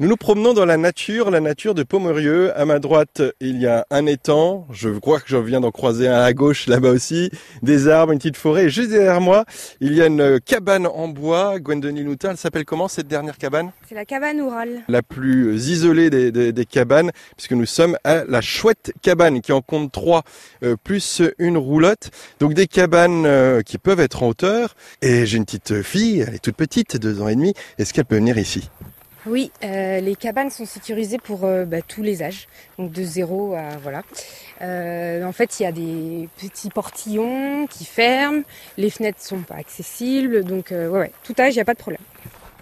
Nous nous promenons dans la nature, la nature de Pomerieux. À ma droite, il y a un étang. Je crois que je viens d'en croiser un à gauche là-bas aussi. Des arbres, une petite forêt. Et juste derrière moi, il y a une cabane en bois. Gwendoline Houtin, elle s'appelle comment cette dernière cabane? C'est la cabane orale. La plus isolée des, des, des, cabanes, puisque nous sommes à la chouette cabane qui en compte trois, euh, plus une roulotte. Donc des cabanes euh, qui peuvent être en hauteur. Et j'ai une petite fille, elle est toute petite, deux ans et demi. Est-ce qu'elle peut venir ici? Oui, euh, les cabanes sont sécurisées pour euh, bah, tous les âges, donc de zéro à voilà. Euh, en fait, il y a des petits portillons qui ferment, les fenêtres sont pas accessibles, donc ouais, ouais, tout âge, il n'y a pas de problème.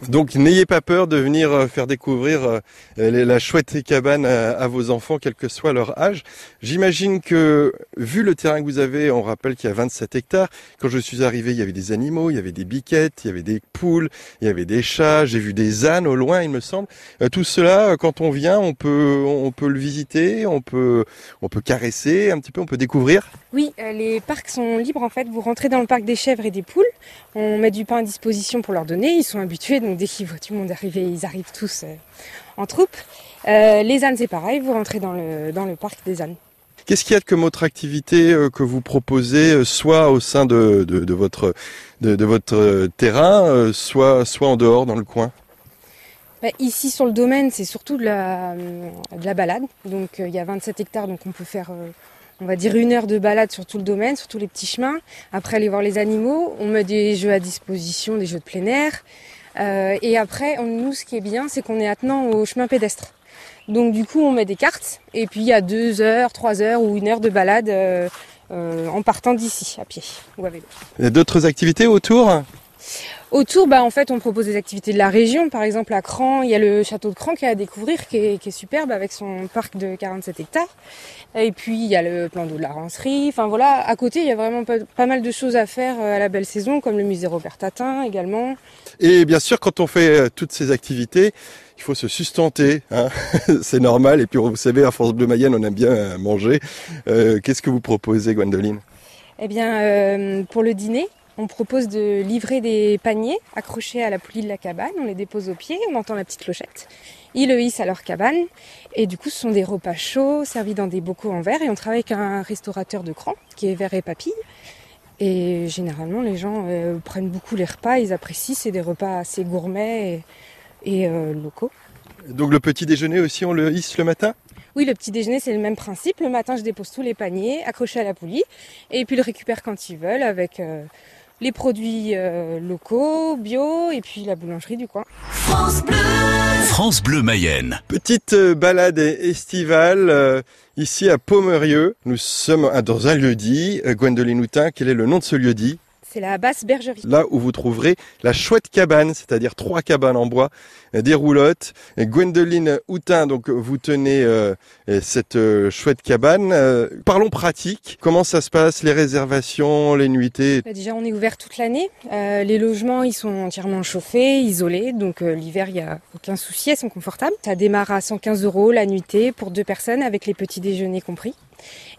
Donc n'ayez pas peur de venir euh, faire découvrir euh, la chouette cabane à vos enfants, quel que soit leur âge. J'imagine que, vu le terrain que vous avez, on rappelle qu'il y a 27 hectares. Quand je suis arrivé, il y avait des animaux, il y avait des biquettes, il y avait des poules, il y avait des chats, j'ai vu des ânes au loin, il me semble. Euh, tout cela, quand on vient, on peut, on peut le visiter, on peut, on peut caresser un petit peu, on peut découvrir. Oui, les parcs sont libres en fait. Vous rentrez dans le parc des chèvres et des poules. On met du pain à disposition pour leur donner. Ils sont habitués. Donc dès qu'ils voient tout le monde arriver, ils arrivent tous euh, en troupe. Euh, les ânes, c'est pareil, vous rentrez dans le, dans le parc des ânes. Qu'est-ce qu'il y a comme autre activité euh, que vous proposez, soit au sein de, de, votre, de, votre terrain, soit, soit en dehors dans le coin? Bah, Ici sur le domaine, c'est surtout de la, de la balade. Donc il y a 27 hectares, donc on peut faire on va dire une heure de balade sur tout le domaine, sur tous les petits chemins. Après aller voir les animaux, on met des jeux à disposition, des jeux de plein air. Euh, et après, nous, ce qui est bien, c'est qu'on est attenant au chemin pédestre. Donc du coup, on met des cartes, et puis il y a deux heures, trois heures ou une heure de balade euh, euh, en partant d'ici, à pied ou à vélo. Il y a d'autres activités autour? Autour, bah, en fait, on propose des activités de la région. Par exemple, à Cran, il y a le château de Cran qui est à découvrir, qui est, qui est superbe avec son parc de 47 hectares. Et puis, il y a le plan d'eau de la Rancerie. Enfin, voilà, à côté, il y a vraiment pas, pas, mal de choses à faire euh, à la belle saison, comme le musée Robert Tatin également. Et bien sûr, quand on fait euh, toutes ces activités, il faut se sustenter, hein c'est normal. Et puis, vous savez, à France Bleu Mayenne, on aime bien euh, manger. Euh, Qu'est-ce que vous proposez, Gwendoline? Eh bien, euh, pour le dîner, on propose de livrer des paniers accrochés à la poulie de la cabane. On les dépose au pied, on entend la petite clochette. Ils le hissent à leur cabane. Et du coup, ce sont des repas chauds, servis dans des bocaux en verre. Et on travaille avec un restaurateur de cran, qui est verre et papille. Et généralement, les gens euh, prennent beaucoup les repas, ils apprécient. C'est des repas assez gourmets et, et euh, locaux. Donc le petit déjeuner aussi, on le hisse le matin? Oui, le petit déjeuner, c'est le même principe. Le matin, je dépose tous les paniers accrochés à la poulie et puis le récupère quand ils veulent avec euh, les produits euh, locaux, bio et puis la boulangerie du coin. France Bleu, France Bleu Mayenne. Petite euh, balade estivale euh, ici à Pomerieux. Nous sommes dans un lieu-dit. Gwendoline Houtin, quel est le nom de ce lieu-dit? C'est la basse bergerie. Là où vous trouverez la chouette cabane, c'est-à-dire trois cabanes en bois, euh, des roulottes. Et Gwendoline Houtin, donc vous tenez euh, cette euh, chouette cabane. parlons pratique. Comment ça se passe, les réservations, les nuitées? Bah, Déjà, on est ouvert toute l'année. les logements, ils sont entièrement chauffés, isolés. Donc l'hiver, il n'y a aucun souci, elles sont confortables. Ça démarre à 115 euros la nuitée pour deux personnes avec les petits déjeuners compris.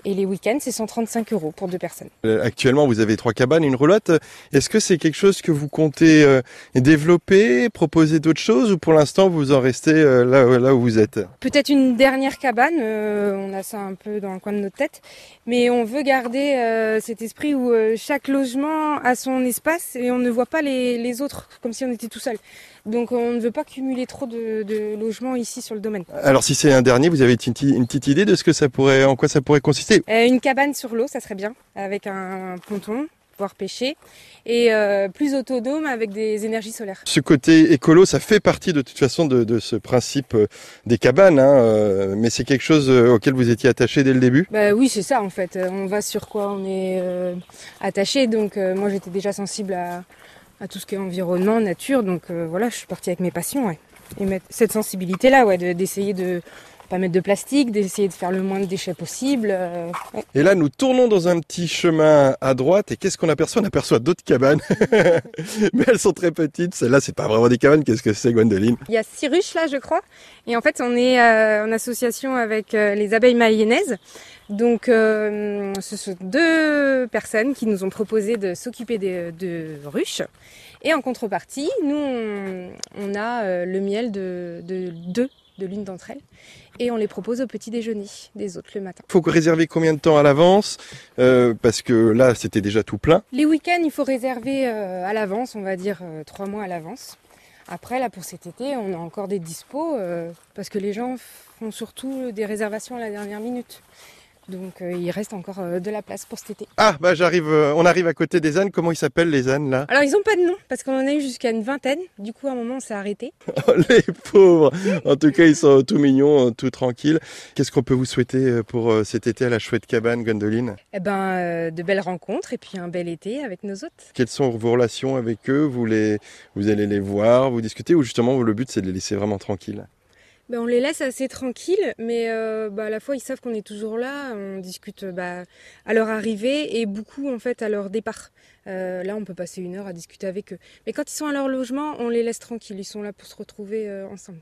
Et les week-ends, c'est 135 euros pour deux personnes. Euh, actuellement, vous avez trois cabanes, une roulotte. Est-ce que c'est quelque chose que vous comptez euh, développer, proposer d'autres choses ou pour l'instant, vous en restez euh, là, là où vous êtes? Peut-être une dernière cabane. on a ça un peu dans le coin de notre tête. Mais on veut garder cet esprit où chaque logement a son espace et on ne voit pas les, les autres comme si on était tout seul. Donc on ne veut pas cumuler trop de, de logements ici sur le domaine. Alors si c'est un dernier, vous avez une, une, petite idée de ce que ça pourrait, en quoi ça pourrait consister euh, Une cabane sur l'eau, ça serait bien, avec un ponton pouvoir pêcher et euh, plus autonome avec des énergies solaires. Ce côté écolo, ça fait partie de toute façon de, de ce principe euh, des cabanes, hein, euh, mais c'est quelque chose auquel vous étiez attaché dès le début? Bah, Oui, c'est ça en fait. On va sur quoi on est euh, attaché. Donc moi j'étais déjà sensible à, à tout ce qui est environnement, nature. Donc voilà, je suis partie avec mes passions. Ouais. Et mettre cette sensibilité-là, ouais, d'essayer de, pas mettre de plastique, d'essayer de faire le moins de déchets possible. Euh, ouais. Et là, nous tournons dans un petit chemin à droite. Et qu'est-ce qu'on aperçoit? On aperçoit d'autres cabanes. Mais elles sont très petites. Celles-là, c'est pas vraiment des cabanes. Qu'est-ce que c'est, Gwendoline? Il y a six ruches là, je crois. Et en fait, on est euh, en association avec euh, les abeilles mayennaises. Donc, ce sont deux personnes qui nous ont proposé de s'occuper de, de ruches. Et en contrepartie, nous, on, on a le miel de, de deux de l'une d'entre elles et on les propose au petit déjeuner des autres le matin. Faut réserver combien de temps à l'avance? Euh, Parce que là, c'était déjà tout plein. Les week-ends, il faut réserver euh, à l'avance, on va dire euh, trois mois à l'avance. Après, là, pour cet été, on a encore des dispos parce que les gens font surtout des réservations à la dernière minute. Donc, euh, il reste encore euh, de la place pour cet été. Ah, bah j'arrive, euh, on arrive à côté des ânes. Comment ils s'appellent les ânes là? Alors, ils n'ont pas de nom parce qu'on en a eu jusqu'à une vingtaine. Du coup, à un moment, on s'est arrêté. Oh, Les pauvres En tout cas, ils sont tout mignons, euh, tout tranquilles. Qu'est-ce qu'on peut vous souhaiter pour cet été à la chouette cabane Gondoline Eh ben, de belles rencontres et puis un bel été avec nos hôtes. Quelles sont vos relations avec eux? Vous, les, vous allez les voir, vous discutez ou justement le but c'est de les laisser vraiment tranquilles? Ben, on les laisse assez tranquilles, mais euh, bah, à la fois ils savent qu'on est toujours là. On discute bah, à leur arrivée et beaucoup en fait à leur départ. Euh, là, on peut passer une heure à discuter avec eux. Mais quand ils sont à leur logement, on les laisse tranquilles. Ils sont là pour se retrouver euh, ensemble.